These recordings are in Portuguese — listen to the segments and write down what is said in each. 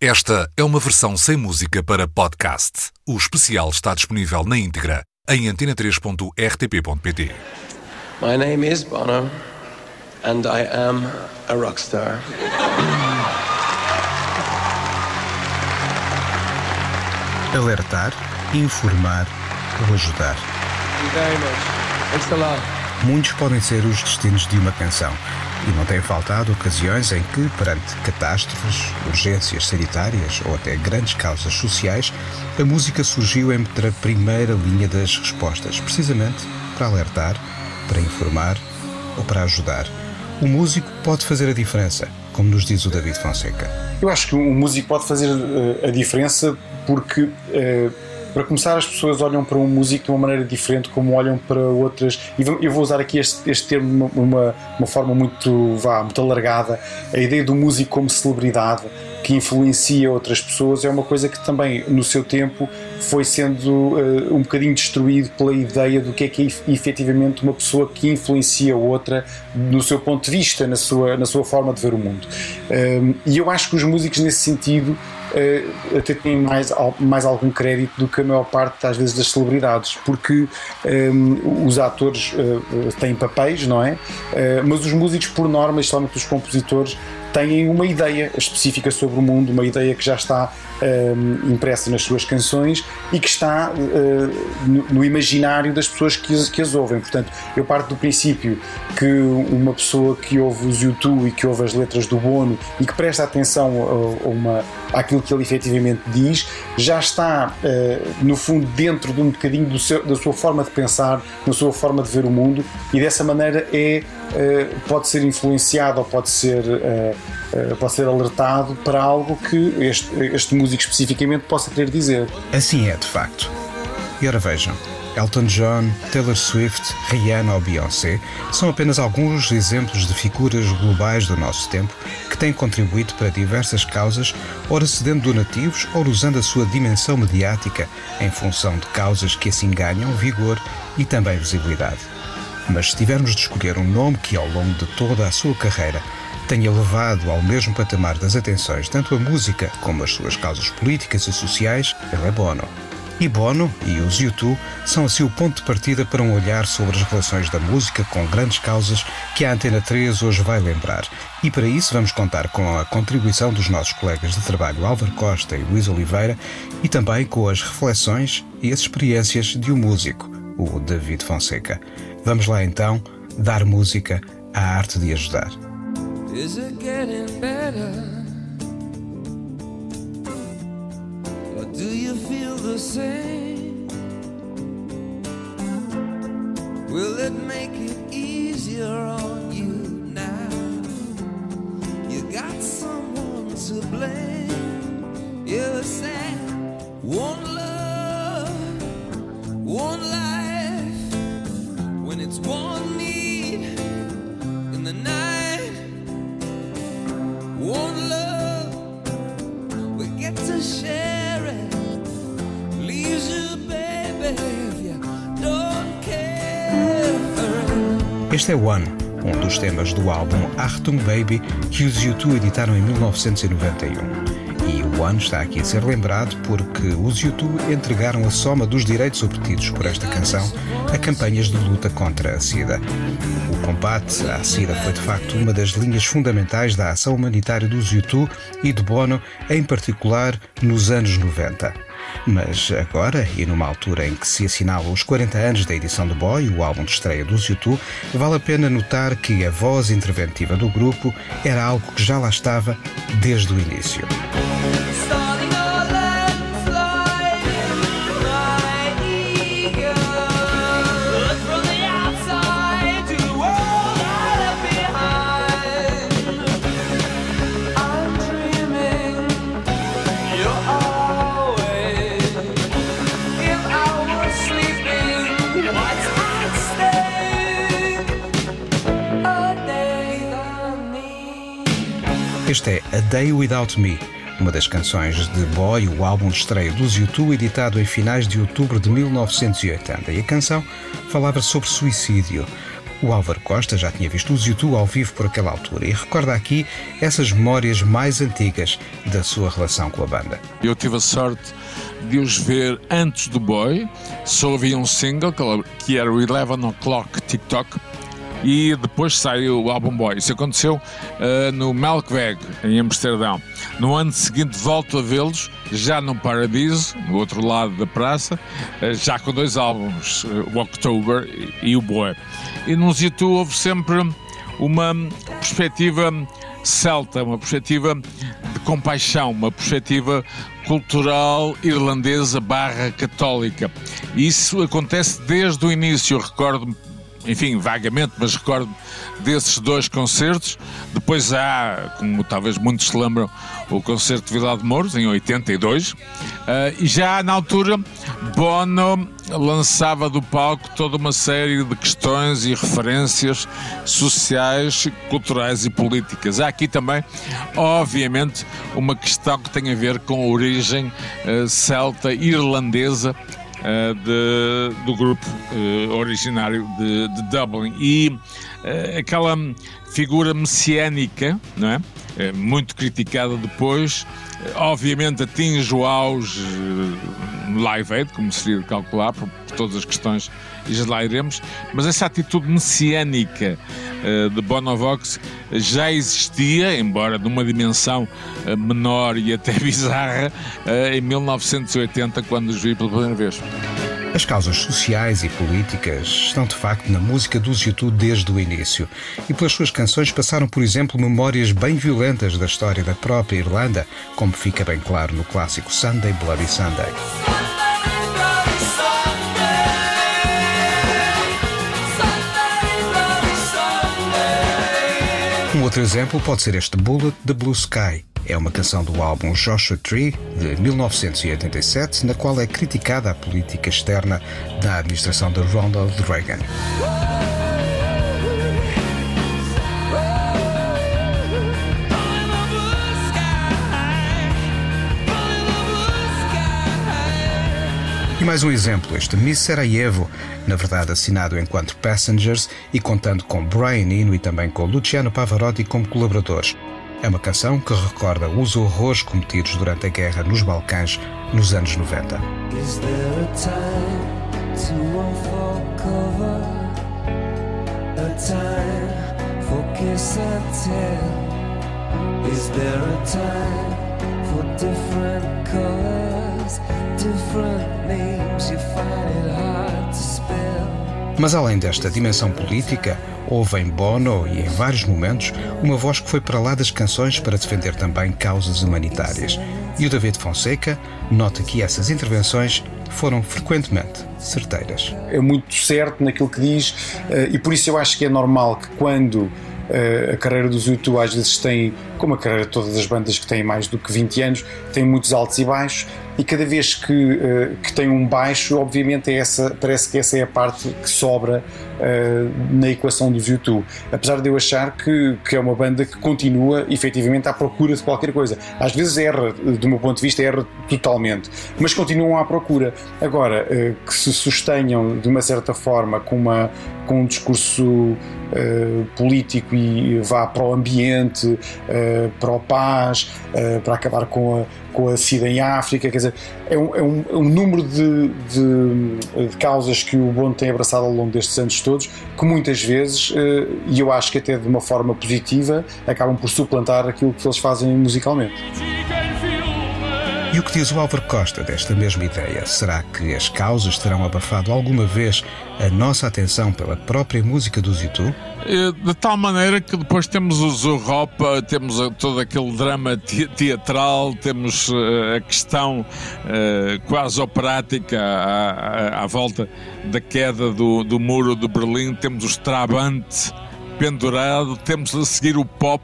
Esta é uma versão sem música para podcast. O especial está disponível na íntegra em antena3.rtp.pt. My name is Bono, and I am a rockstar. Alertar, informar ou ajudar. Much. Muitos podem ser os destinos de uma canção. E não têm faltado ocasiões em que, perante catástrofes, urgências sanitárias ou até grandes causas sociais, a música surgiu entre a primeira linha das respostas, precisamente para alertar, para informar ou para ajudar. O músico pode fazer a diferença, como nos diz o David Fonseca. Eu acho que o músico pode fazer eh, a diferença porque, eh, para começar, as pessoas olham para um músico de uma maneira diferente como olham para outras. E eu vou usar aqui este, este termo de uma, uma, forma muito, vá, muito alargada. A ideia do músico como celebridade que influencia outras pessoas é uma coisa que também, no seu tempo, foi sendo eh, um bocadinho destruído pela ideia do que é que é ef- efetivamente uma pessoa que influencia outra no seu ponto de vista, na sua, na sua forma de ver o mundo. Um, e eu acho que os músicos, nesse sentido, eh, até têm mais, mais algum crédito do que a maior parte, às vezes, das celebridades, porque um, os atores eh, têm papéis, não é? Eh, mas os músicos, por norma, especialmente os compositores, têm uma ideia específica sobre o mundo, uma ideia que já está um, impressa nas suas canções e que está uh, no, imaginário das pessoas que as, que as ouvem. Portanto, eu parto do princípio que uma pessoa que ouve os YouTube e que ouve as letras do Bono e que presta atenção a, a uma, àquilo que ele efetivamente diz, já está, uh, no fundo, dentro de um bocadinho seu, da sua forma de pensar, da sua forma de ver o mundo e dessa maneira é, uh, pode ser influenciado ou pode ser, uh, pode ser alertado para algo que este, este músico especificamente possa querer dizer. Assim é, de facto. E ora vejam, Elton John, Taylor Swift, Rihanna ou Beyoncé são apenas alguns exemplos de figuras globais do nosso tempo que têm contribuído para diversas causas, ora cedendo donativos, ora usando a sua dimensão mediática em função de causas que assim ganham vigor e também visibilidade. Mas se tivermos de escolher um nome que, ao longo de toda a sua carreira, tenha levado ao mesmo patamar das atenções tanto a música como as suas causas políticas e sociais, ele é Bono. E Bono e os U2 são assim o ponto de partida para um olhar sobre as relações da música com grandes causas que a Antena 3 hoje vai lembrar. E para isso vamos contar com a contribuição dos nossos colegas de trabalho Álvaro Costa e Luís Oliveira e também com as reflexões e as experiências de um músico, o David Fonseca. Vamos lá então dar música à arte de ajudar. Is it getting better? Or do you feel the same? Will it make it Este é One, um dos temas do álbum Achtung Baby que os U2 editaram em 1991. E o One está aqui a ser lembrado porque os U2 entregaram a soma dos direitos obtidos por esta canção a campanhas de luta contra a SIDA. O combate à SIDA foi de facto uma das linhas fundamentais da ação humanitária dos U2 e de Bono, em particular nos anos 90. Mas agora, e numa altura em que se assinalam os 40 anos da edição de Boy, o álbum de estreia dos YouTube, vale a pena notar que a voz interventiva do grupo era algo que já lá estava desde o início. Este é A Day Without Me, uma das canções de Boy, o álbum de estreia dos U2, editado em finais de outubro de 1980. E a canção falava sobre suicídio. O Álvaro Costa já tinha visto os YouTube ao vivo por aquela altura e recorda aqui essas memórias mais antigas da sua relação com a banda. Eu tive a sorte de os ver antes do Boy, só havia um single que era o 11 O'Clock TikTok e depois saiu o álbum Boy. Isso aconteceu uh, no Melkweg, em Amsterdão. No ano seguinte volto a vê-los, já no Paradiso, no outro lado da praça, uh, já com dois álbuns, uh, o October e o Boy. E nos YouTube houve sempre uma perspectiva celta, uma perspectiva de compaixão, uma perspectiva cultural irlandesa barra católica. Isso acontece desde o início. Recordo-me enfim, vagamente, mas recordo desses dois concertos. Depois há, como talvez muitos se lembram, o concerto de Vila de Mouros, em 82. Uh, eh, e já na altura, Bono lançava do palco toda uma série de questões e referências sociais, culturais e políticas. Há aqui também, obviamente, uma questão que tem a ver com a origem uh, celta irlandesa uh, de, do grupo uh, originário de, de, Dublin. E uh, aquela figura messiânica, não é? muito criticada depois, obviamente atinge o auge no Live Aid, como seria de calcular, por, todas as questões e já lá iremos, mas essa atitude messiânica uh, de Bonovox já existia, embora numa dimensão uh, menor e até bizarra, em 1980, quando os vi pela primeira vez. As causas sociais e políticas estão de facto na música dos YouTube desde o início e pelas suas canções passaram, por exemplo, memórias bem violentas da história da própria Irlanda, como fica bem claro no clássico Sunday Bloody Sunday. Um outro exemplo pode ser este Bullet the Blue Sky. É uma canção do álbum Joshua Tree, de 1987, na qual é criticada a política externa da administração de Ronald Reagan. Mais um exemplo, este Miss Sarajevo, na verdade assinado enquanto Passengers e contando com Brian Eno e também com Luciano Pavarotti como colaboradores. É uma canção que recorda os horrores cometidos durante a guerra nos Balcãs nos anos 90. Is there a time to cover? A time for kiss and tell? Is there a time for different colors, different names? You find it hard to spell. Mas além desta dimensão política, houve em Bono e em vários momentos uma voz que foi para lá das canções para defender também causas humanitárias. E o David Fonseca nota que essas intervenções foram frequentemente certeiras. É muito certo naquilo que diz, eh, e por isso eu acho que é normal que quando eh, a carreira dos YouTube às vezes tem, como a carreira de todas as bandas que têm mais do que 20 anos, tem muitos altos e baixos, e cada vez que, uh, que tem um baixo, obviamente é essa, parece que essa é a parte que sobra uh, na equação dos YouTube. Apesar de eu achar que, que é uma banda que continua efetivamente à procura de qualquer coisa. Às vezes erra, do meu ponto de vista, erra totalmente, mas continuam à procura. Agora, uh, que se sustenham de uma certa forma com, uma, com um discurso político e vá para o ambiente, para o paz, para acabar com a, com a SIDA em África, quer dizer, é um, é um, é um número de, de, de, causas que o Bono tem abraçado ao longo destes anos todos, que muitas vezes, eh, e eu acho que até de uma forma positiva, acabam por suplantar aquilo que eles fazem musicalmente. E o que diz o Álvaro Costa desta mesma ideia? Será que as causas terão abafado alguma vez a nossa atenção pela própria música dos YouTube? Eh, de tal maneira que depois temos o Zorropa, temos todo aquele drama teatral, temos eh, a questão uh, quase operática à, à, à, volta da queda do, do muro de Berlim, temos o Strabante pendurado, temos a seguir o pop,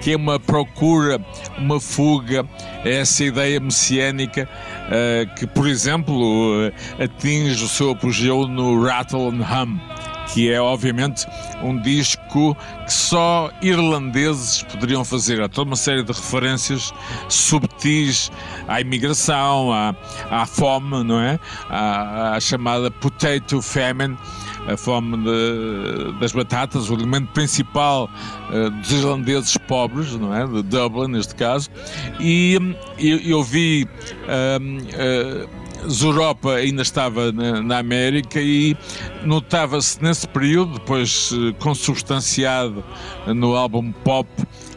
que é uma procura, uma fuga a essa ideia messiânica uh, que, por exemplo, uh, atinge o seu apogeu no Rattle and Hum que é obviamente um disco que só irlandeses poderiam fazer. Há toda uma série de referências subtis à imigração, à, à fome, não é? À, à chamada potato famine. A fome de, das batatas, o alimento principal uh, dos irlandeses pobres, não é? De Dublin, neste caso. E eu, eu vi. Uh, uh, ainda estava na, na América e notava-se nesse período, depois consubstanciado no álbum Pop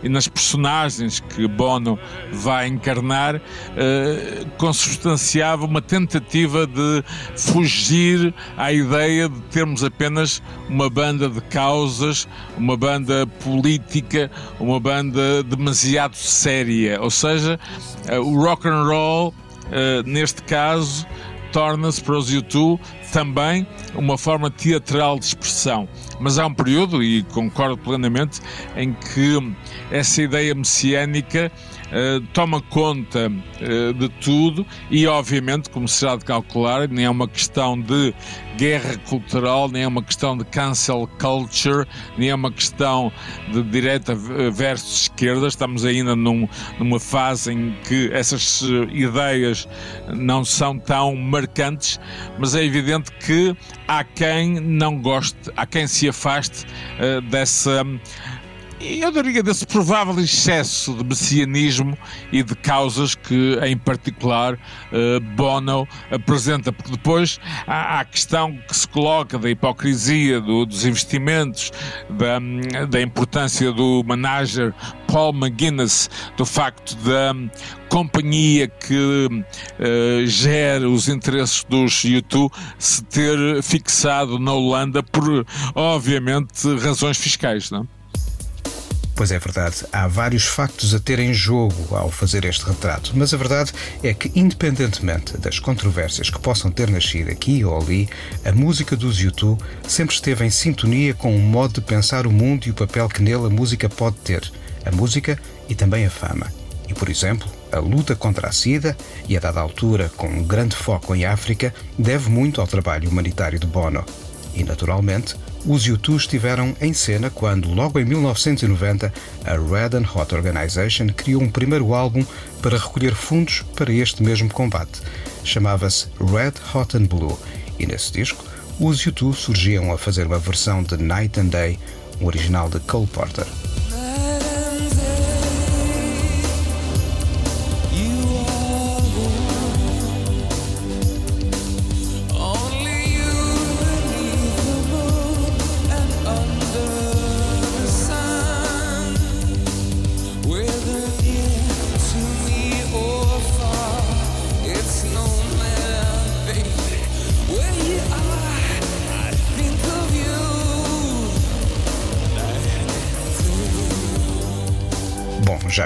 e nas personagens que Bono vai encarnar, eh, consubstanciava uma tentativa de fugir à ideia de termos apenas uma banda de causas, uma banda política, uma banda demasiado séria. Ou seja, eh, o rock and roll, eh, neste caso, torna-se para os YouTube também uma forma teatral de expressão. Mas há um período, e concordo plenamente, em que essa ideia messiânica uh, toma conta uh, de tudo e, obviamente, como será de calcular, nem é uma questão de guerra cultural, nem é uma questão de cancel culture, nem é uma questão de direita versus esquerda. Estamos ainda num, numa fase em que essas eh, ideias não são tão marcantes, mas é evidente que há quem não goste, há quem se afaste uh, dessa eu diria desse provável excesso de messianismo e de causas que, em particular, uh, Bono apresenta, porque depois há, a questão que se coloca da hipocrisia do, dos investimentos, da, da importância do manager Paul McGuinness, do facto da companhia que uh, gera os interesses dos YouTube se ter fixado na Holanda por, obviamente, razões fiscais, não? Pois é verdade, há vários factos a ter em jogo ao fazer este retrato, mas a verdade é que, independentemente das controvérsias que possam ter nascido aqui ou ali, a música dos YouTube sempre esteve em sintonia com um modo de pensar o mundo e o papel que nele a música pode ter, a música e também a fama. E, por exemplo, a luta contra a SIDA, e a dada altura com um grande foco em África, deve muito ao trabalho humanitário de Bono. E, naturalmente, os U2 estiveram em cena quando, logo em 1990, a Red and Hot Organization criou um primeiro álbum para recolher fundos para este mesmo combate. Chamava-se Red Hot and Blue e nesse disco os U2 surgiam a fazer uma versão de Night and Day, um original de Cole Porter.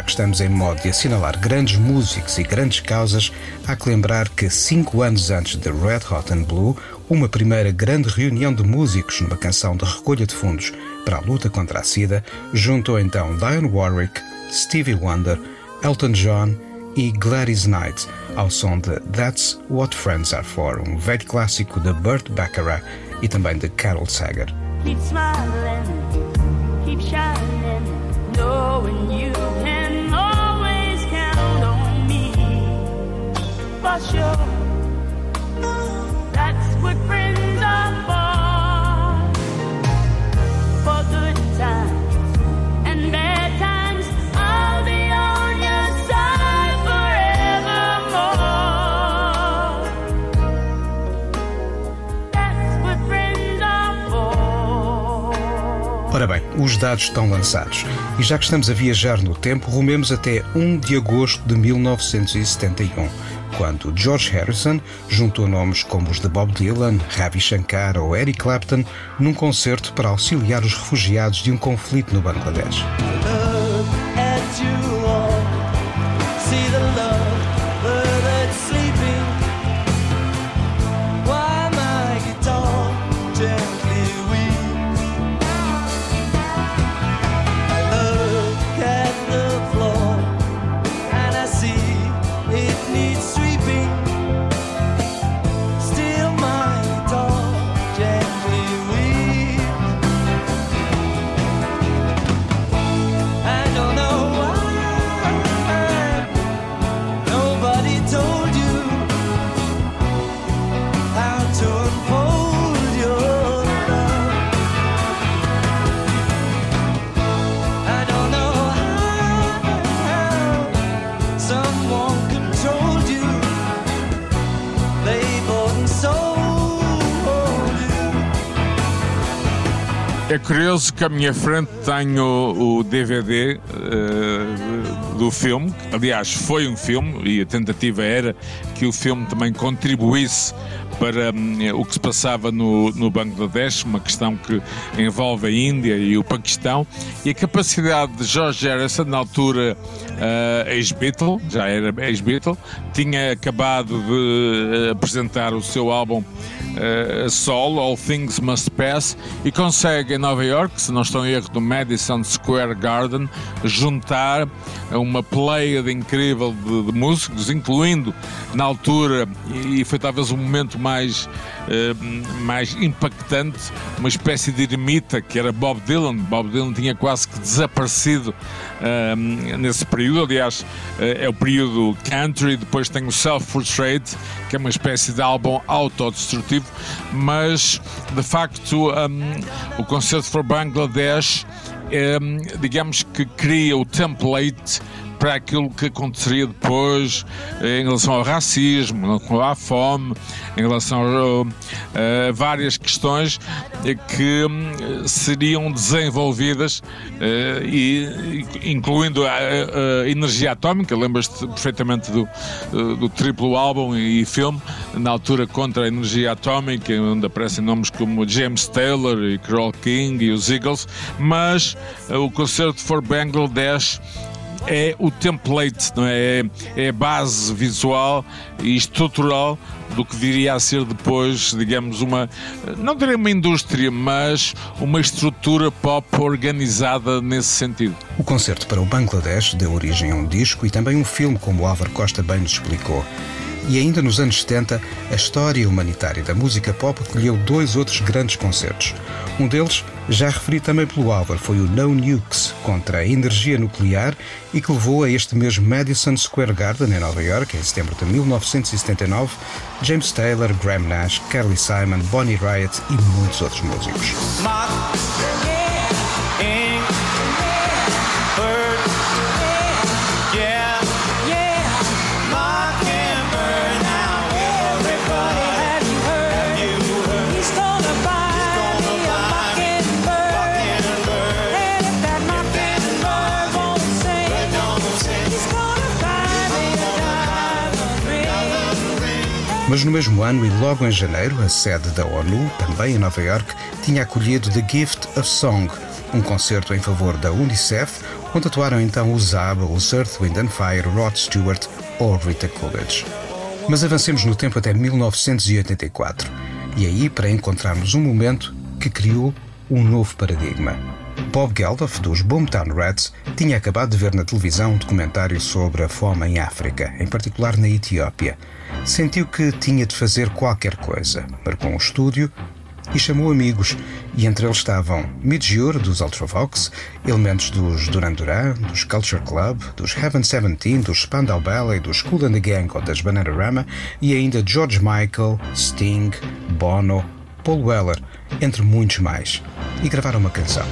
Que estamos em modo de assinalar grandes músicos e grandes causas, há que lembrar que cinco anos antes de Red Hot and Blue, uma primeira grande reunião de músicos numa canção de recolha de fundos para a luta contra a SIDA juntou então Dionne Warwick, Stevie Wonder, Elton John e Gladys Knight ao som de That's What Friends Are For, um velho clássico de Burt Bacharach e também de Carol Sager. Keep smiling, keep shining, knowing you That's what friends are for. For good times. Ora bem, os dados estão lançados. E já que estamos a viajar no tempo, rumemos até 1 de agosto de 1971 quando George Harrison juntou nomes como os de Bob Dylan, Ravi Shankar ou Eric Clapton num concerto para auxiliar os refugiados de um conflito no Bangladesh. Que à minha frente tenho o, DVD uh, eh, do filme. Aliás, foi um filme e a tentativa era que o filme também contribuísse para um, o que se passava no, no Bangladesh, uma questão que envolve a Índia e o Paquistão, e a capacidade de George Harrison, na altura uh, ex-Beatle, já era ex-Beatle, tinha acabado de apresentar o seu álbum uh, solo, All Things Must Pass, e consegue em Nova York, se não estou em erro, do Madison Square Garden, juntar uma pleiade incrível de, de músicos, incluindo na altura, e foi talvez o momento mais, uh, mais impactante, uma espécie de ermita que era Bob Dylan. Bob Dylan tinha quase que desaparecido uh, nesse período, aliás, é o período country, depois tem o Self-Portrait, que é uma espécie de álbum autodestrutivo, mas de facto um, o concerto for Bangladesh digamos que cria o template para aquilo que aconteceria depois eh, em relação ao racismo, à fome, em relação a, a várias questões eh, que hum, seriam desenvolvidas eh, e incluindo a, a energia atómica, lembras-te perfeitamente do, do triplo álbum e filme, na altura contra a energia atómica, onde aparecem nomes como James Taylor e Carole King e os Eagles, mas o concerto for Bangladesh é o template, não é? é a base visual e estrutural do que viria a ser depois, digamos, uma, não direi uma indústria, mas uma estrutura pop organizada nesse sentido. O concerto para o Bangladesh deu origem a um disco e também um filme, como Álvaro Costa bem nos explicou. E ainda nos anos 70, a história humanitária da música pop acolheu dois outros grandes concertos. Um deles, já referi também pelo Álvaro, foi o No Nukes contra a energia nuclear e que levou a este mesmo Madison Square Garden em Nova York, em setembro de 1979, James Taylor, Graham Nash, Carly Simon, Bonnie Riot e muitos outros músicos. Mas no mesmo ano e logo em janeiro, a sede da ONU, também em Nova York, tinha acolhido The Gift of Song, um concerto em favor da UNICEF, onde atuaram então os ABBA, os Earth, Wind and Fire, Rod Stewart ou Rita Coolidge. Mas avancemos no tempo até 1984, e aí para encontrarmos um momento que criou um novo paradigma. Bob Geldof, dos Boomtown Rats, tinha acabado de ver na televisão um documentário sobre a fome em África, em particular na Etiópia. Sentiu que tinha de fazer qualquer coisa. Marcou um estúdio e chamou amigos, e entre eles estavam Midjur, dos Ultravox, elementos dos Duran Duran, dos Culture Club, dos Heaven 17, dos Spandau Ballet, dos Cool and the Gang ou das Bananarama, e ainda George Michael, Sting, Bono, Paul Weller, entre muitos mais, e gravaram uma canção.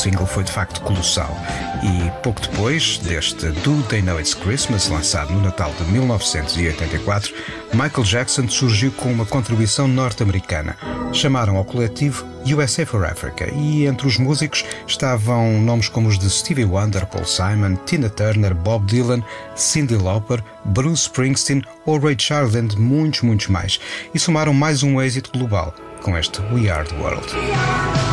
Single foi de facto colossal. E pouco depois deste Do They Know It's Christmas, lançado no Natal de 1984, Michael Jackson surgiu com uma contribuição norte-americana. Chamaram ao coletivo USA for Africa e entre os músicos estavam nomes como os de Stevie Wonder, Paul Simon, Tina Turner, Bob Dylan, Cyndi Lauper, Bruce Springsteen ou Ray Charles, entre muitos, muitos mais. E somaram mais um êxito global com este We Are the World.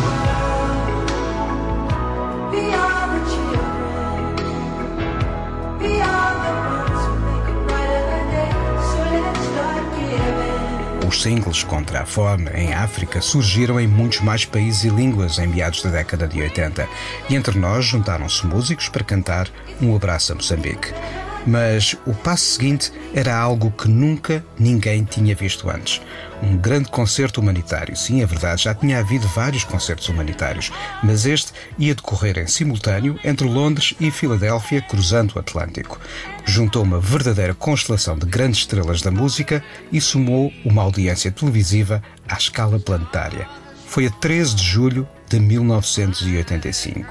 Os singles contra a fome em África surgiram em muitos mais países e línguas em meados da década de 80 e entre nós juntaram-se músicos para cantar Um Abraço a Moçambique. Mas o passo seguinte era algo que nunca ninguém tinha visto antes. Um grande concerto humanitário. Sim, é verdade, já tinha havido vários concertos humanitários, mas este ia decorrer em simultâneo entre Londres e Filadélfia, cruzando o Atlântico. Juntou uma verdadeira constelação de grandes estrelas da música e somou uma audiência televisiva à escala planetária. Foi a 13 de julho de 1985.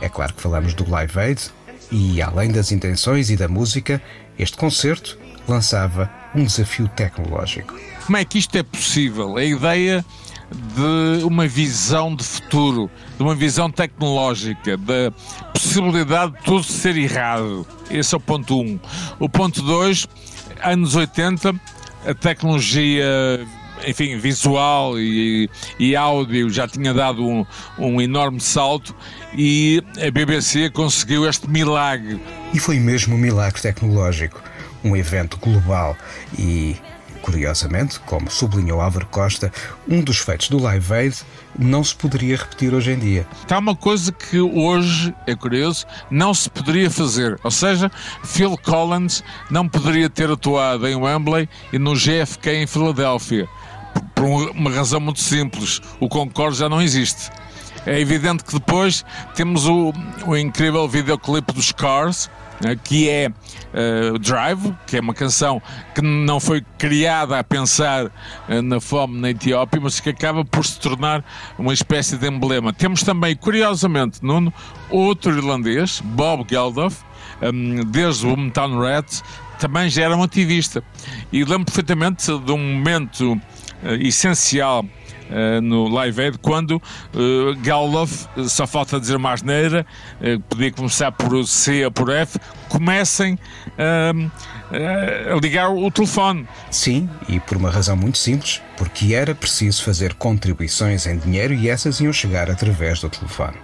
É claro que falamos do Live Aid e, além das intenções e da música, este concerto lançava um desafio tecnológico. Como é que isto é possível? A ideia de uma visão de futuro, de uma visão tecnológica, da possibilidade de tudo ser errado. Esse é o ponto 1. Um. O ponto 2, anos 80, a tecnologia enfim, visual e, e áudio já tinha dado um, um enorme salto e a BBC conseguiu este milagre. E foi mesmo um milagre tecnológico, um evento global e Curiosamente, como sublinhou Álvaro Costa, um dos feitos do Live Aid não se poderia repetir hoje em dia. Está uma coisa que hoje, é curioso, não se poderia fazer. Ou seja, Phil Collins não poderia ter atuado em Wembley e no GFK em Filadélfia. Por uma razão muito simples: o Concorde já não existe. É evidente que depois temos o, o incrível videoclipe dos Cars, né, que é uh, Drive, que é uma canção que não foi criada a pensar uh, na fome na Etiópia, mas que acaba por se tornar uma espécie de emblema. Temos também, curiosamente, Nuno, outro irlandês, Bob Geldof, um, desde o Mountain Rats, também já era um ativista. E lembro perfeitamente de um momento essencial uh, no Live Aid, quando uh, Galoff, só falta dizer mais neira, uh, podia começar por C ou por F, comecem a ligar o telefone. Sim, e por uma razão muito simples, porque era preciso fazer contribuições em dinheiro e essas iam chegar através do telefone.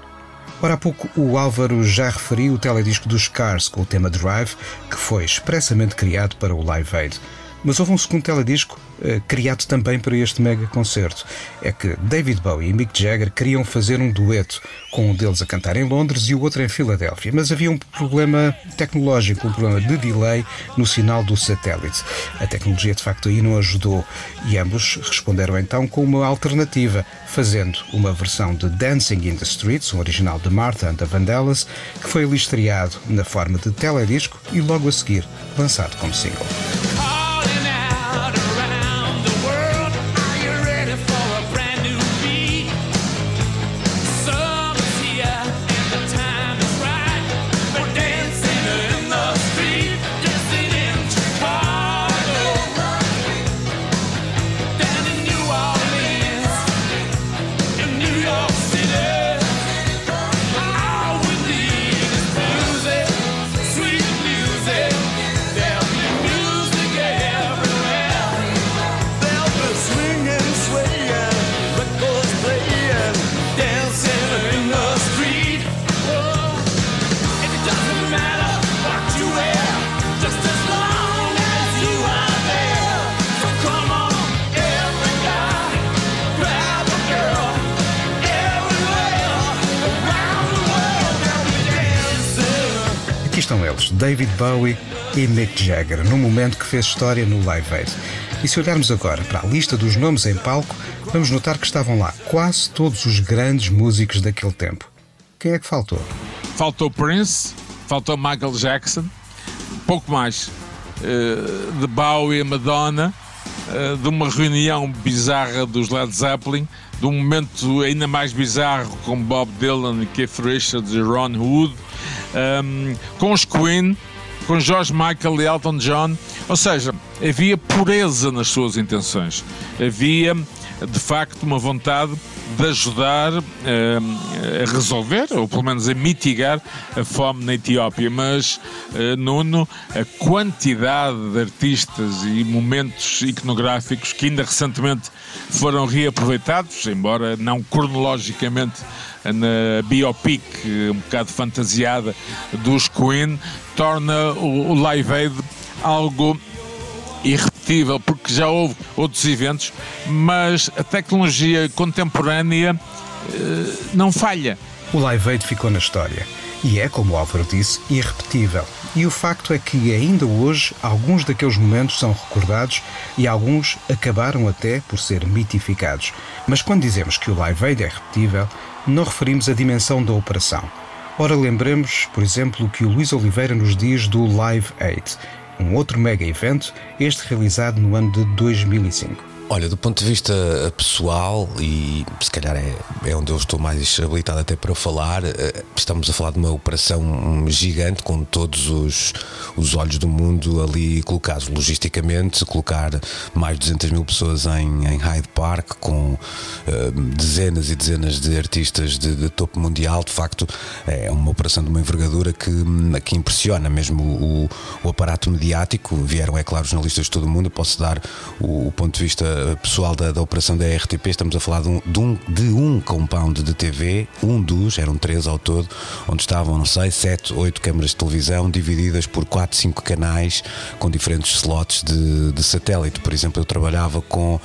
Ora, há pouco o Álvaro já referiu o teledisco dos Cars com o tema Drive, que foi expressamente criado para o Live Aid. Mas houve um segundo teledisco eh, criado também para este mega concerto. É que David Bowie e Mick Jagger queriam fazer um dueto, com um deles a cantar em Londres e o outro em Filadélfia, mas havia um problema tecnológico, um problema de delay no sinal do satélite. A tecnologia de facto aí não ajudou e ambos responderam então com uma alternativa, fazendo uma versão de Dancing in the Streets, um original de Martha and the Vandellas, que foi ali estreado na forma de teledisco e logo a seguir lançado como single. David Bowie e Mick Jagger, num momento que fez história no Live Aid. E se olharmos agora para a lista dos nomes em palco, vamos notar que estavam lá quase todos os grandes músicos daquele tempo. Quem é que faltou? Faltou Prince, faltou Michael Jackson, pouco mais. Uh, de Bowie e Madonna, uh, de uma reunião bizarra dos Led Zeppelin, de um momento ainda mais bizarro com Bob Dylan, Keith Richards e Ron Wood, um, com os Queen, com George Michael e Elton John. Ou seja, havia pureza nas suas intenções. Havia, de facto, uma vontade de ajudar um, a resolver, ou pelo menos a mitigar, a fome na Etiópia. Mas, uh, Nuno, a quantidade de artistas e momentos iconográficos que ainda recentemente foram reaproveitados, embora não cronologicamente na biopic um bocado fantasiada dos Queen, torna o Live Aid algo irrepetível, porque já houve outros eventos, mas a tecnologia contemporânea uh, não falha. O Live Aid ficou na história e é, como o Álvaro disse, irrepetível. E o facto é que ainda hoje alguns daqueles momentos são recordados e alguns acabaram até por ser mitificados. Mas quando dizemos que o Live Aid é repetível, não referimos a dimensão da operação. Ora, lembremos, por exemplo, o que o Luís Oliveira nos diz do Live Aid, um outro mega evento, este realizado no ano de 2005. Olha, do ponto de vista pessoal, e se calhar é, é onde eu estou mais habilitado até para falar, eh, estamos a falar de uma operação gigante com todos os, os olhos do mundo ali colocados. Logisticamente, colocar mais de 200 mil pessoas em, em Hyde Park, com uh, dezenas e dezenas de artistas de, de, topo mundial, de facto, é uma operação de uma envergadura que, que impressiona mesmo o, o aparato mediático. Vieram, é claro, jornalistas de todo o mundo. Eu posso dar o, o ponto de vista pessoal da, da operação da RTP, estamos a falar de um, de um, de um compound de TV, um dos, eram três ao todo, onde estavam, não sei, sete, oito câmaras de televisão divididas por quatro, cinco canais com diferentes slots de, de satélite. Por exemplo, eu trabalhava com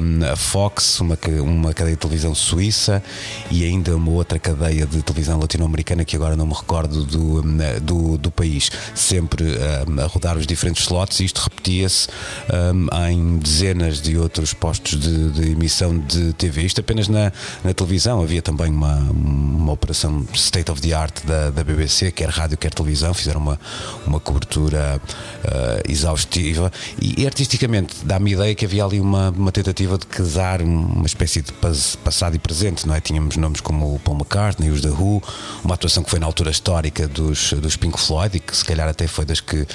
um, a Fox, uma, uma cadeia de televisão suíça e ainda uma outra cadeia de televisão latino-americana que agora não me recordo do, hum, do, do país, sempre um, a rodar os diferentes slots e isto repetia-se um, em dezenas de outros postos de, de, emissão de TV. Isto apenas na, na televisão. Havia também uma, uma operação state of the art da, da BBC, quer rádio, quer televisão. Fizeram uma, uma cobertura uh, exaustiva e, e artisticamente dá-me ideia que havia ali uma, uma tentativa de casar uma espécie de passado e presente, não é? Tínhamos nomes como o Paul McCartney, os The Who, uma atuação que foi na altura histórica dos, dos Pink Floyd e que se calhar até foi das que uh,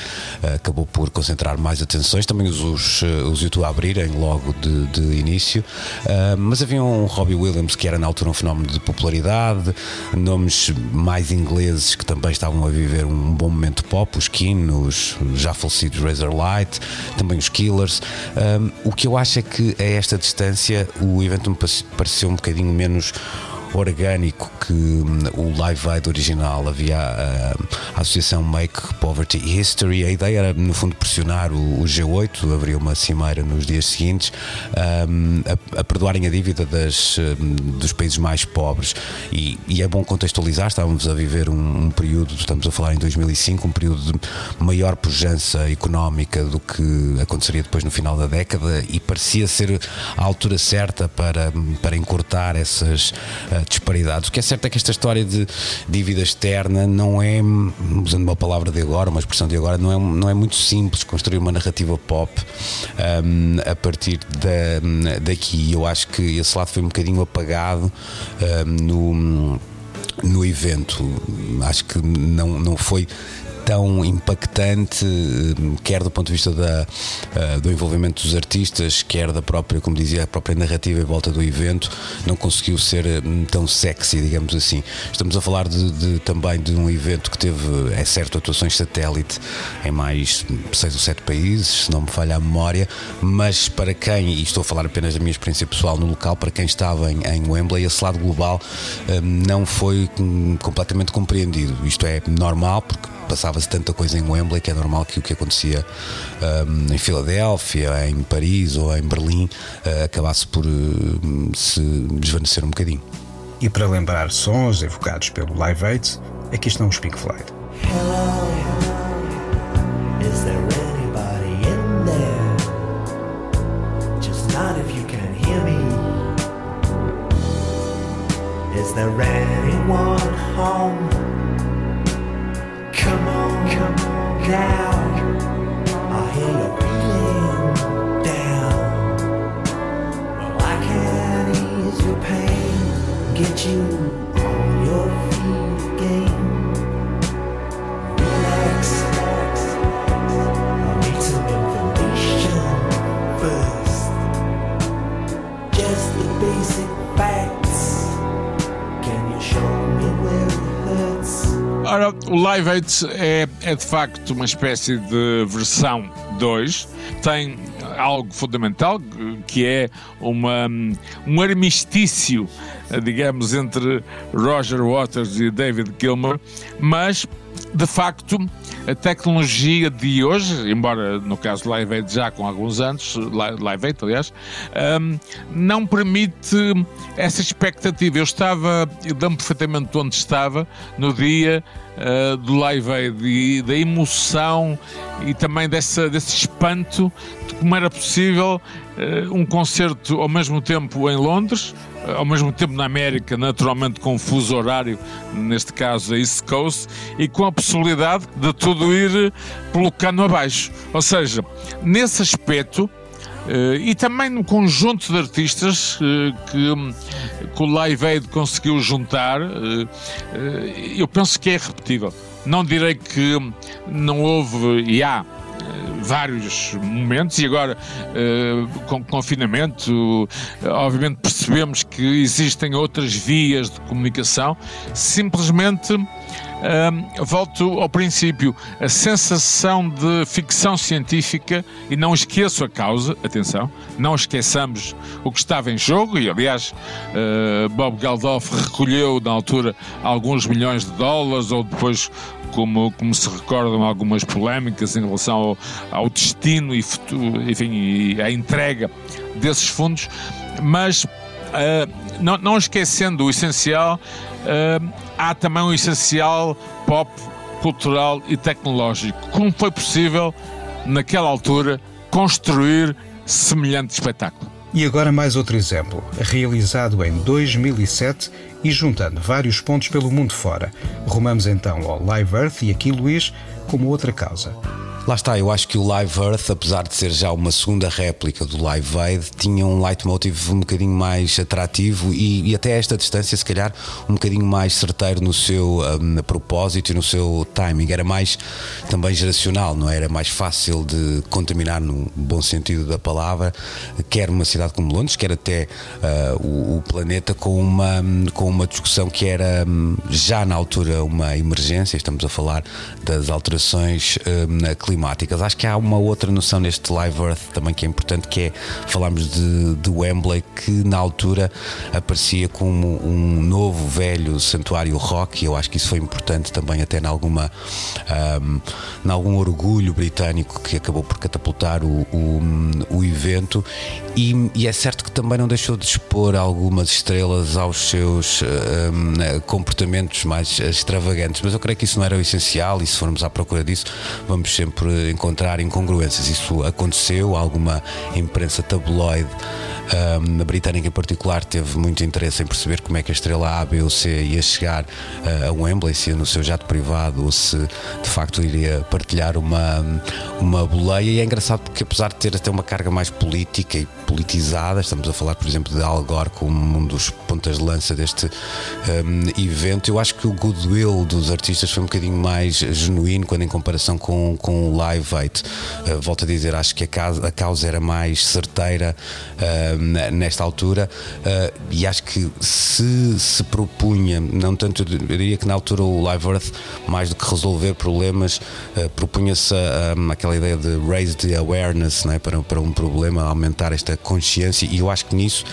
acabou por concentrar mais atenções. Também os, os, os YouTube a abrirem logo logo de, de início, uh, mas havia um Robbie Williams que era na altura um fenómeno de popularidade, nomes mais ingleses que também estavam a viver um bom momento pop, os Keen, os já falecidos Razorlight, também os Killers. Ah, o que eu acho é que a esta distância o evento me pareceu um bocadinho menos orgânico que hum, o Live Aid original havia a, a, associação Make Poverty History. A ideia era, no fundo, pressionar o, o G8, abriu uma cimeira nos dias seguintes, um, a, a, perdoarem a dívida das, um, dos países mais pobres. E, e, é bom contextualizar, estávamos a viver um, um, período, estamos a falar em 2005, um período de maior pujança económica do que aconteceria depois no final da década e parecia ser a altura certa para, para encurtar essas disparidades. O que é certo é que esta história de dívida externa não é, usando uma palavra de agora, uma expressão de agora, não é, não é muito simples construir uma narrativa pop um, a partir da, daqui. Eu acho que esse lado foi um bocadinho apagado um, no no evento. Acho que não, não foi tão impactante, hum, quer do ponto de vista da, uh, do envolvimento dos artistas, quer da própria, como dizia, a própria narrativa em volta do evento, não conseguiu ser hum, tão sexy, digamos assim. Estamos a falar de, de, também de um evento que teve, é certo, atuações satélite em mais seis ou sete países, se não me falha a memória, mas para quem, e estou a falar apenas da minha experiência pessoal no local, para quem estava em, em Wembley, esse lado global um, não foi completamente compreendido. Isto é normal, porque passava-se tanta coisa em Wembley que é normal que o que acontecia um, em Filadélfia, em Paris ou em Berlim uh, acabasse por uh, se desvanecer um bocadinho. E para lembrar sons evocados pelo Live Aid, aqui estão os Pink Floyd. Hello, is there anybody in there? Just not if you can hear me. Is there anyone home? On Live Aid é, é de facto uma espécie de versão 2. Tem algo fundamental que é uma, um armistício, digamos, entre Roger Waters e David Gilmour, mas de facto a tecnologia de hoje, embora no caso Live Aid já com alguns anos, Live Aid aliás, um, não permite essa expectativa. Eu estava, eu dou-me perfeitamente onde estava no dia uh, do Live Aid e da emoção e também dessa, desse espanto de como era possível uh, um concerto ao mesmo tempo em Londres, ao mesmo tempo na América, naturalmente com um fuso horário, neste caso a East Coast, e com a possibilidade de tudo ir pelo cano abaixo. Ou seja, nesse aspecto, e também no conjunto de artistas uh, que, que, o Live Aid conseguiu juntar, uh, eu penso que é repetível. Não direi que não houve, e há vários momentos, e agora com o confinamento, obviamente percebemos que existem outras vias de comunicação, simplesmente volto ao princípio, a sensação de ficção científica, e não esqueço a causa, atenção, não esqueçamos o que estava em jogo, e aliás, uh, Bob Geldof recolheu na altura alguns milhões de dólares, ou depois como, como se recordam algumas polémicas em relação ao, ao destino e, futuro, enfim, e a entrega desses fundos, mas uh, não, não, esquecendo o essencial, uh, há também um essencial pop, cultural e tecnológico. Como foi possível, naquela altura, construir semelhante espetáculo? E agora mais outro exemplo, realizado em 2007 e juntando vários pontos pelo mundo fora. Rumamos então ao Live Earth e aqui, Luís, como outra causa. Lá está, eu acho que o Live Earth, apesar de ser já uma segunda réplica do Live Aid, tinha um leitmotiv um bocadinho mais atrativo e, e até a esta distância, se calhar, um bocadinho mais certeiro no seu um, propósito e no seu timing. Era mais também geracional, não é? era mais fácil de contaminar, no bom sentido da palavra, quer uma cidade como Londres, quer até uh, o, o, planeta, com uma, com uma discussão que era um, já na altura uma emergência. Estamos a falar das alterações um, climáticas climáticas. Acho que há uma outra noção neste Live Earth também que é importante, que é falarmos de, de Wembley, que na altura aparecia como um novo velho santuário rock, e eu acho que isso foi importante também até em alguma um, em algum orgulho britânico que acabou por catapultar o, o, o evento e, e, é certo que também não deixou de expor algumas estrelas aos seus um, comportamentos mais extravagantes, mas eu creio que isso não era o essencial e se formos à procura disso vamos sempre encontrar incongruências. Isso aconteceu, alguma imprensa tabloide um, a britânica em particular teve muito interesse em perceber como é que a estrela A, B ou C ia chegar uh, a Wembley, se ia no seu jato privado ou se de facto iria partilhar uma, uma boleia. E é engraçado porque, apesar de ter até uma carga mais política e politizada, estamos a falar, por exemplo, de Al Gore como um dos pontas de lança deste um, evento, eu acho que o goodwill dos artistas foi um bocadinho mais genuíno quando em comparação com, com Live Aid. Uh, volto a dizer, acho que a causa, a causa era mais certeira. Um, nesta altura uh, e acho que se se propunha, não tanto, eu diria que na altura o Live Earth, mais do que resolver problemas, uh, propunha-se aquela ideia de raise the awareness né, para, para um problema, aumentar esta consciência e eu acho que nisso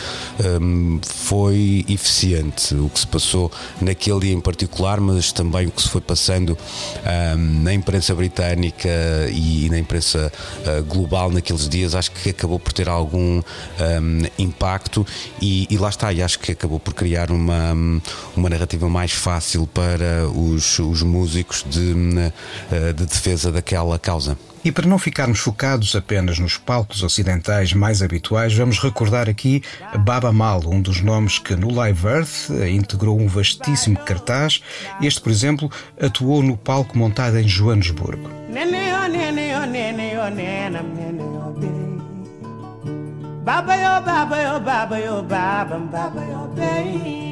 um, foi eficiente o que se passou naquele dia em particular, mas também o que se foi passando um, na imprensa britânica e, e na imprensa uh, global naqueles dias, acho que acabou por ter algum um, impacto e, e, lá está, e acho que acabou por criar uma, uma narrativa mais fácil para os, os músicos de, eh, de defesa daquela causa. E para não ficarmos focados apenas nos palcos ocidentais mais habituais, vamos recordar aqui Baba Mal, um dos nomes que no Live Earth integrou um vastíssimo cartaz. Este, por exemplo, atuou no palco montado em Joanesburgo. Baba yo, baba yo, baba yo, baba, baba yo, baby.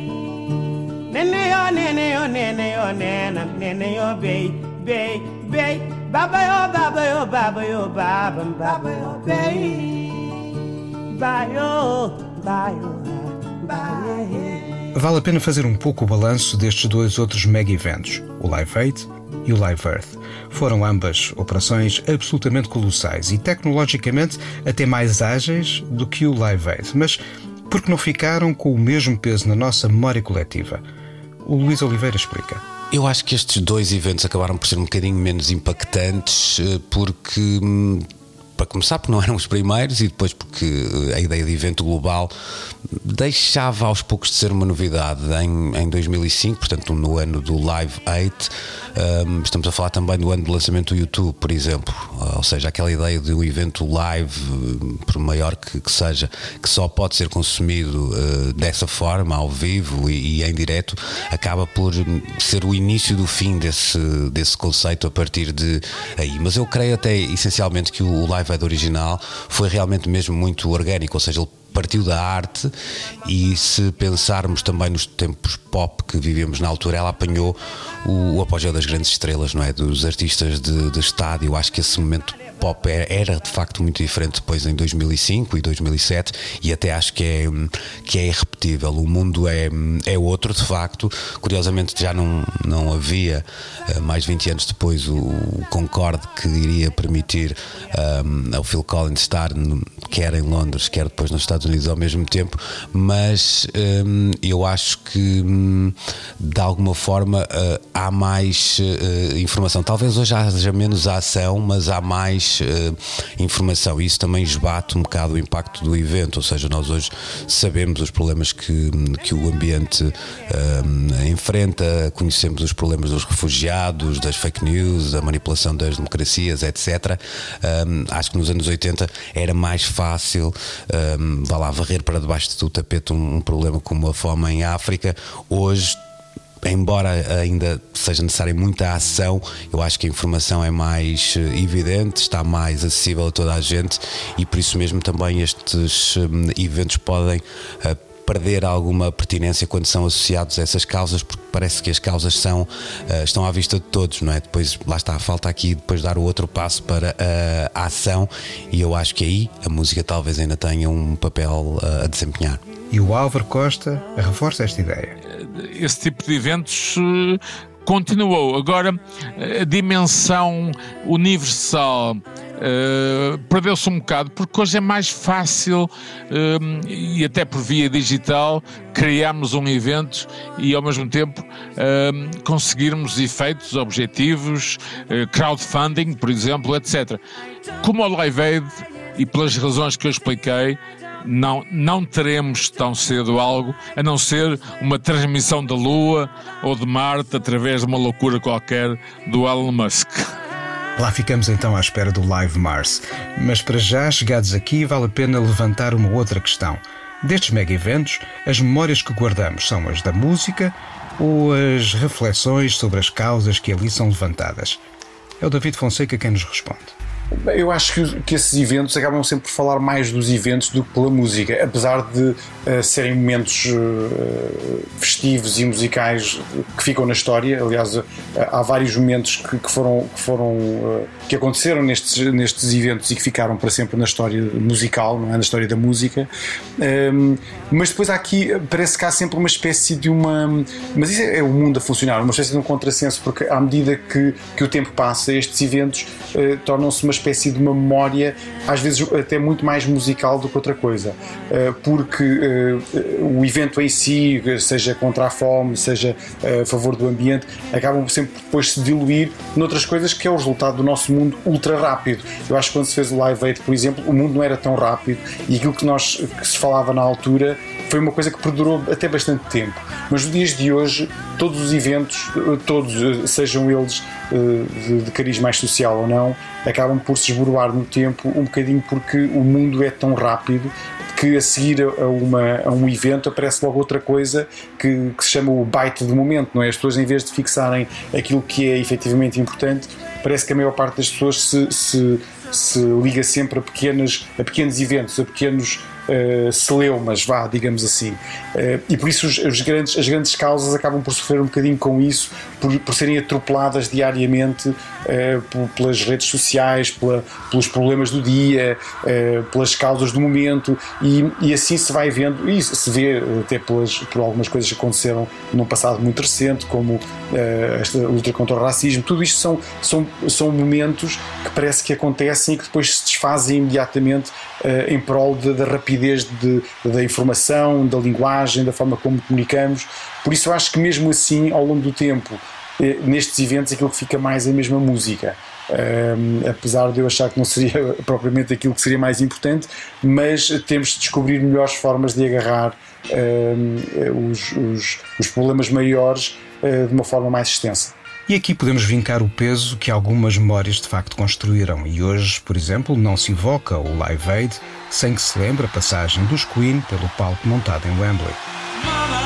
Nene yo, nene yo, nene yo, nene, nene yo, baby, baby, baby. Baba yo, baba yo, baba yo, baba, baba yo. Vale a pena fazer um pouco o balanço destes dois outros mega eventos, o Live 8 e o Live Earth. Foram ambas operações absolutamente colossais e tecnologicamente até mais ágeis do que o Live Aid, mas porque não ficaram com o mesmo peso na nossa memória coletiva. O Luís Oliveira explica. Eu acho que estes dois eventos acabaram por ser um bocadinho menos impactantes eh, porque hum, para começar, porque não eram os primeiros, e depois porque a ideia de evento global deixava aos poucos de ser uma novidade. Em, em 2005, portanto, no ano do Live 8, Um, estamos a falar também do ano de lançamento do YouTube, por exemplo, ou seja, aquela ideia de um evento live, por maior que, que seja, que só pode ser consumido uh, dessa forma, ao vivo e, e, em direto, acaba por ser o início do fim desse, desse conceito a partir de aí. Mas eu creio até essencialmente que o Live Aid original foi realmente mesmo muito orgânico, ou seja, ele partiu da arte e se pensarmos também nos tempos pop que vivíamos na altura, ela apanhou o, o apogeu das grandes estrelas, não é? Dos artistas de, de estádio. Acho que esse momento pop era de facto muito diferente depois em 2005 e 2007 e até acho que é, que é irrepetível. O mundo é, é outro de facto. Curiosamente já não, não havia, eh, mais 20 anos depois, o, Concorde que iria permitir um, ao Phil Collins estar quer em Londres, quer depois nos Estados Unidos ao mesmo tempo, mas um, eu acho que um, de alguma forma uh, há mais uh, informação. Talvez hoje haja menos ação, mas há mais uh, informação. Isso também esbate um bocado o impacto do evento, ou seja, nós hoje sabemos os problemas que, que o ambiente enfrenta, conhecemos os problemas dos refugiados, das fake news, da manipulação das democracias, etc. acho que nos anos 80 era mais fácil, um, vá lá, varrer para debaixo do tapete um, um problema como a fome em África. Hoje embora ainda seja necessária muita ação, eu acho que a informação é mais eh, evidente, está mais acessível a toda a gente e por isso mesmo também estes hum, eventos podem eh, perder alguma pertinência quando são associados a essas causas, porque parece que as causas são, uh, estão à vista de todos, não é? Depois, lá está, falta aqui depois dar o outro passo para uh, a ação e eu acho que aí a música talvez ainda tenha um papel uh, a desempenhar. E o Álvaro Costa reforça esta ideia. Esse tipo de eventos continuou. Agora, a dimensão universal uh, perdeu-se um bocado, porque hoje é mais fácil uh, e até por via digital criarmos um evento e ao mesmo tempo uh, conseguirmos efeitos, objetivos, crowdfunding, por exemplo, etc. Como o Live Aid, e pelas razões que eu expliquei, não, não teremos tão cedo algo, a não ser uma transmissão da Lua ou de Marte através de uma loucura qualquer do Elon Musk. Lá ficamos então à espera do Live Mars. Mas para já, chegados aqui, vale a pena levantar uma outra questão. Destes mega eventos, as memórias que guardamos são as da música ou as reflexões sobre as causas que ali são levantadas? É o David Fonseca quem nos responde. Eu acho que, que, esses eventos acabam sempre por falar mais dos eventos do que pela música, apesar de uh, serem momentos uh, festivos e musicais que ficam na história. Aliás, uh, há vários momentos que, que foram, que, foram que aconteceram nestes, nestes eventos e que ficaram para sempre na história musical, é? na história da música. Um, mas depois há aqui, parece que há sempre uma espécie de uma. Mas isso é, é o mundo a funcionar, uma espécie de um contrassenso, porque à medida que, que o tempo passa, estes eventos tornam-se uma espécie de uma memória, às vezes até muito mais musical do que outra coisa, eh, porque eh, o evento em si, seja contra a fome, seja eh, a favor do ambiente, acabam sempre depois se diluir noutras coisas que é o resultado do nosso mundo ultra rápido. Eu acho que quando se fez o Live Aid, por exemplo, o mundo não era tão rápido e aquilo que, nós, que se falava na altura foi uma coisa que perdurou até bastante tempo. Mas nos dias de hoje, todos os eventos, todos, sejam eles de, de cariz mais social ou não, acabam por se esboroar no tempo um bocadinho porque o mundo é tão rápido que a seguir a, uma, a um evento aparece logo outra coisa que, que, se chama o byte do momento, não é? As pessoas, em vez de fixarem aquilo que é efetivamente importante, parece que a maior parte das pessoas se, se, se liga sempre a, pequenas, a pequenos eventos, a pequenos uh, celeumas, vá, digamos assim. Uh, e por isso os, os, grandes, as grandes causas acabam por sofrer um bocadinho com isso, por, por serem atropeladas diariamente uh, pelas redes sociais, pela, pelos problemas do dia, pelas causas do momento, e, e, assim se vai vendo, e se vê até pelas, por algumas coisas que aconteceram num passado muito recente, como esta luta contra o racismo, tudo isto são, são, são momentos que parece que acontecem e que depois se desfazem imediatamente em prol da rapidez rapidez de, da informação, da linguagem, da forma como comunicamos. Por isso, eu acho que mesmo assim, ao longo do tempo, eh, nestes eventos, aquilo que fica mais é a mesma música. Um, apesar de eu achar que não seria propriamente aquilo que seria mais importante, mas temos de descobrir melhores formas de agarrar um, os, os, os, problemas maiores uh, de uma forma mais extensa. E aqui podemos vincar o peso que algumas memórias de facto construíram. E hoje, por exemplo, não se evoca o Live Aid sem que se lembre a passagem dos Queen pelo palco montado em Wembley. Mama,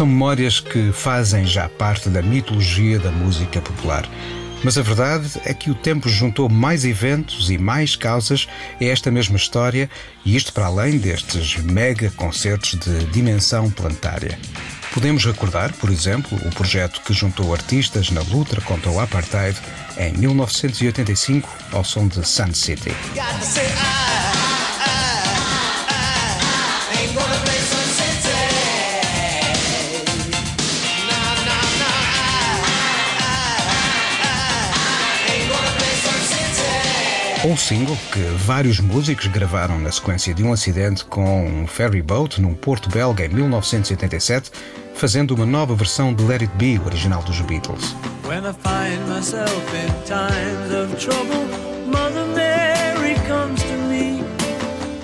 São memórias que fazem já parte da mitologia da música popular. Mas a verdade é que o tempo juntou mais eventos e mais causas a esta mesma história, e isto para além destes mega concertos de dimensão planetária. Podemos recordar, por exemplo, o projeto que juntou artistas na luta contra o apartheid em 1985 ao som de Sun City. Ou single que vários músicos gravaram na sequência de um acidente com um ferry boat num porto belga em 1987, fazendo uma nova versão de Let It Be, original dos Beatles. When I find myself in times of trouble, Mother Mary comes to me,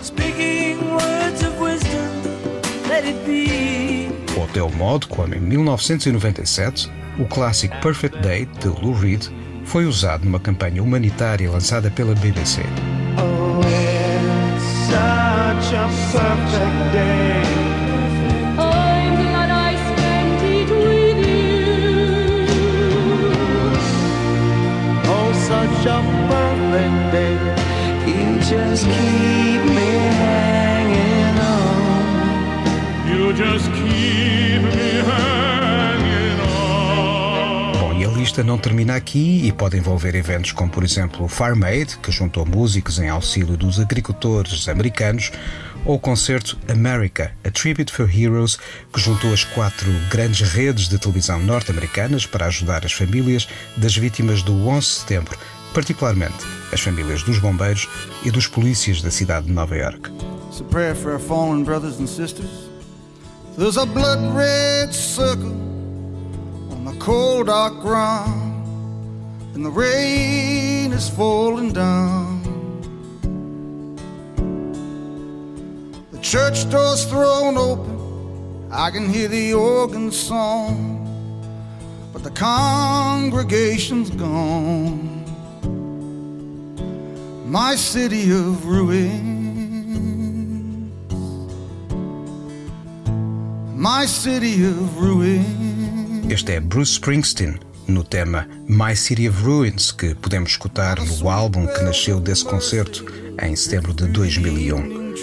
speaking words of wisdom, let it be. Ou teu modo, como em 1997, o clássico Perfect Day de Lou Reed foi usado numa campanha humanitária lançada pela BBC. Oh, just keep me hanging on. You just keep me hanging lista não termina aqui e pode envolver eventos como, por exemplo, Farm Aid, que juntou músicos em auxílio dos agricultores americanos, ou o concerto America, a Tribute for Heroes, que juntou as quatro grandes redes de televisão norte-americanas para ajudar as famílias das vítimas do 11 de setembro, particularmente as famílias dos bombeiros e dos polícias da cidade de Nova York. There's a blood red circle cold dark ground, and the rain is falling down. The church door's thrown open, I can hear the organ song, but the congregation's gone. My city of ruins. My city of ruins. Este é Bruce Springsteen no tema My City of Ruins, que podemos escutar no álbum que nasceu desse concerto em setembro de 2001.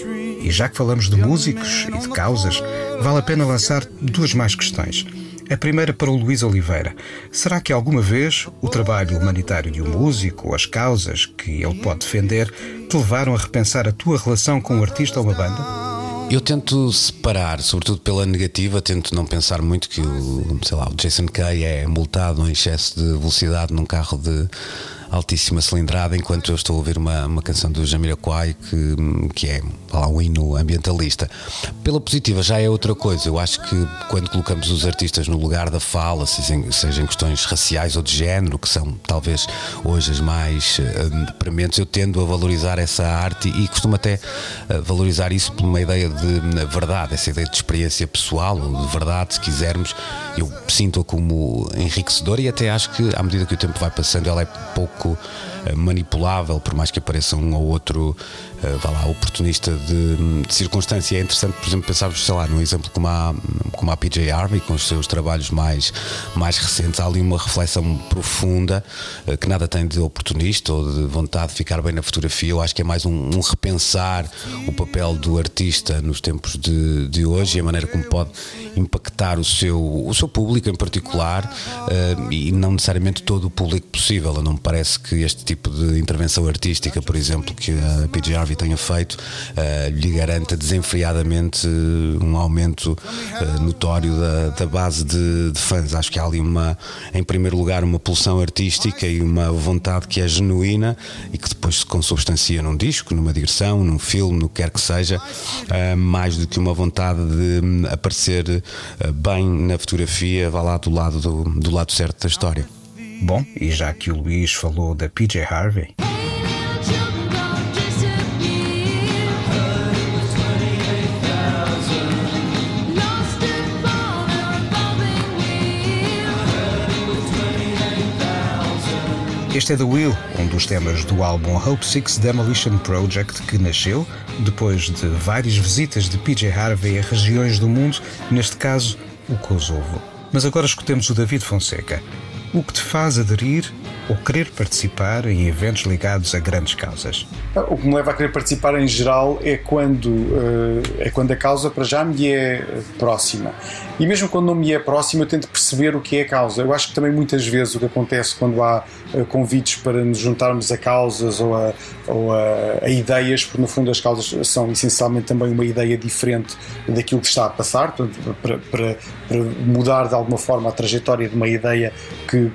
E já que falamos de músicos e de causas, vale a pena lançar duas mais questões. A primeira para o Luís Oliveira. Será que alguma vez o trabalho humanitário de um músico ou as causas que ele pode defender te levaram a repensar a tua relação com um artista ou uma banda? Eu tento separar, sobretudo pela negativa, tento não pensar muito que o, sei lá, o Jason Kay é multado em excesso de velocidade num carro de altíssima cilindrada, enquanto eu estou a ouvir uma, uma canção do Jamiroquai que, que é lá, um hino ambientalista. Pela positiva já é outra coisa. Eu acho que quando colocamos os artistas no lugar da fala, sejam, sejam questões raciais ou de género, que são talvez hoje as mais uh, prementes, eu tendo a valorizar essa arte e costumo até uh, valorizar isso por uma ideia de uh, verdade, essa ideia de experiência pessoal, ou de verdade, se quisermos. Eu sinto-a como enriquecedora e até acho que, à medida que o tempo vai passando, ela é pouco eh, manipulável, por mais que apareça um ou outro, uh, vá lá, oportunista de, de, circunstância. É interessante, por exemplo, pensarmos, sei lá, num exemplo como a, como a PJ Harvey, com os seus trabalhos mais, mais recentes. Há ali uma reflexão profunda uh, que nada tem de oportunista ou de vontade de ficar bem na fotografia. Eu acho que é mais um, um repensar o papel do artista nos tempos de, de hoje e a maneira como pode impactar o seu, o seu público em particular uh, e não necessariamente todo o público possível. Não me parece que este tipo de intervenção artística, por exemplo, que a PJ Harvey tenha feito, uh, lhe garanta desenfreadamente um aumento uh, notório da, da base de, de, fãs. Acho que há ali uma, em primeiro lugar, uma pulsão artística e uma vontade que é genuína e que depois se consubstancia num disco, numa digressão, num filme, no que quer que seja, mais do que uma vontade de hum, aparecer eh, bem na fotografia, vá lá do lado, do, do lado certo da história. Bom, e já que o Luís falou da PJ Harvey. Este é The Wheel, um dos temas do álbum Hope Six Demolition Project, que nasceu depois de várias visitas de PJ Harvey a regiões do mundo, neste caso o Kosovo. Mas agora escutemos o David Fonseca. O que te faz aderir ou querer participar em eventos ligados a grandes causas? O que me leva a querer participar em geral é quando, uh, é quando a causa para já me é próxima. E mesmo quando não me é próxima, eu tento perceber o que é a causa. Eu acho que também muitas vezes o que acontece quando há convites para nos juntarmos a causas ou, a, ou a, a, ideias, porque no fundo as causas são essencialmente também uma ideia diferente daquilo que está a passar, portanto, para, para, para mudar de alguma forma a trajetória de uma ideia que,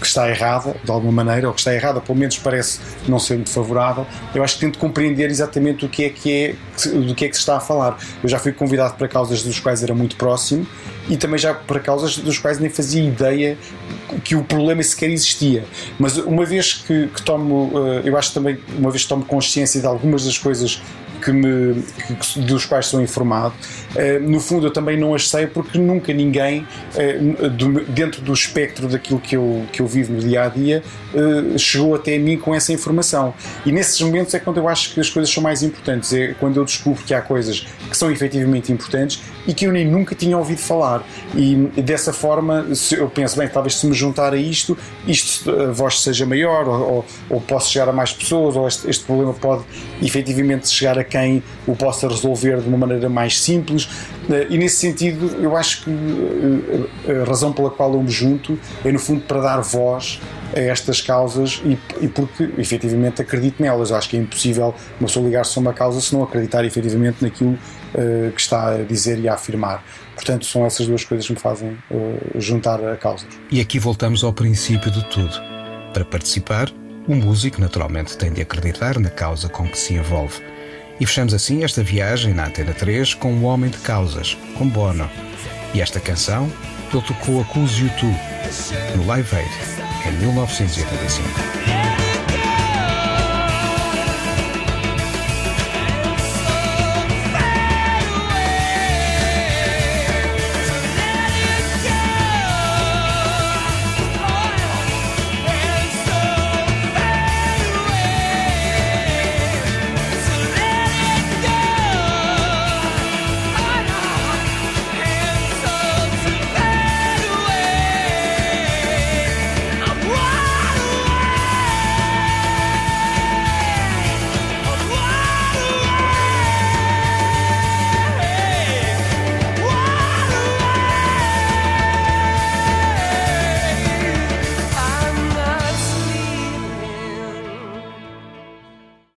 que está errada, de alguma maneira, ou que está errada, pelo menos parece não ser muito favorável. Eu acho que tento compreender exatamente o que é que é, do que é que se está a falar. Eu já fui convidado para causas dos quais era muito próximo e também já para causas dos quais nem fazia ideia que o problema sequer existia. Mas uma vez que, que tomo, eh, eu acho também, uma vez que tomo consciência de algumas das coisas que me, que, dos quais sou informado. Uh, no fundo, eu também não as sei porque nunca ninguém, do, dentro do espectro daquilo que eu, que eu vivo no dia a dia, uh, chegou até a mim com essa informação. E nesses momentos é quando eu acho que as coisas são mais importantes. É quando eu descubro que há coisas que são efetivamente importantes e que eu nem nunca tinha ouvido falar. E dessa forma, eu penso, bem, talvez se me juntar a isto, isto a voz seja maior, ou, ou posso chegar a mais pessoas, ou este, este problema pode efetivamente chegar a quem o possa resolver de uma maneira mais simples. Eh, e nesse sentido, eu acho que eh, a razão pela qual eu me junto é, no fundo, para dar voz a estas causas e, e porque efetivamente acredito nelas. Acho que é impossível uma pessoa ligar-se a uma causa se não acreditar efetivamente naquilo uh, que está a dizer e a afirmar. Portanto, são essas duas coisas que me fazem uh, juntar a causas. E aqui voltamos ao princípio de tudo. Para participar, o músico naturalmente tem de acreditar na causa com que se envolve. E fechamos assim esta viagem na Antena 3 com um homem de causas, com Bono. E esta canção ele tocou a Cus U2 no Live Aid em 1985.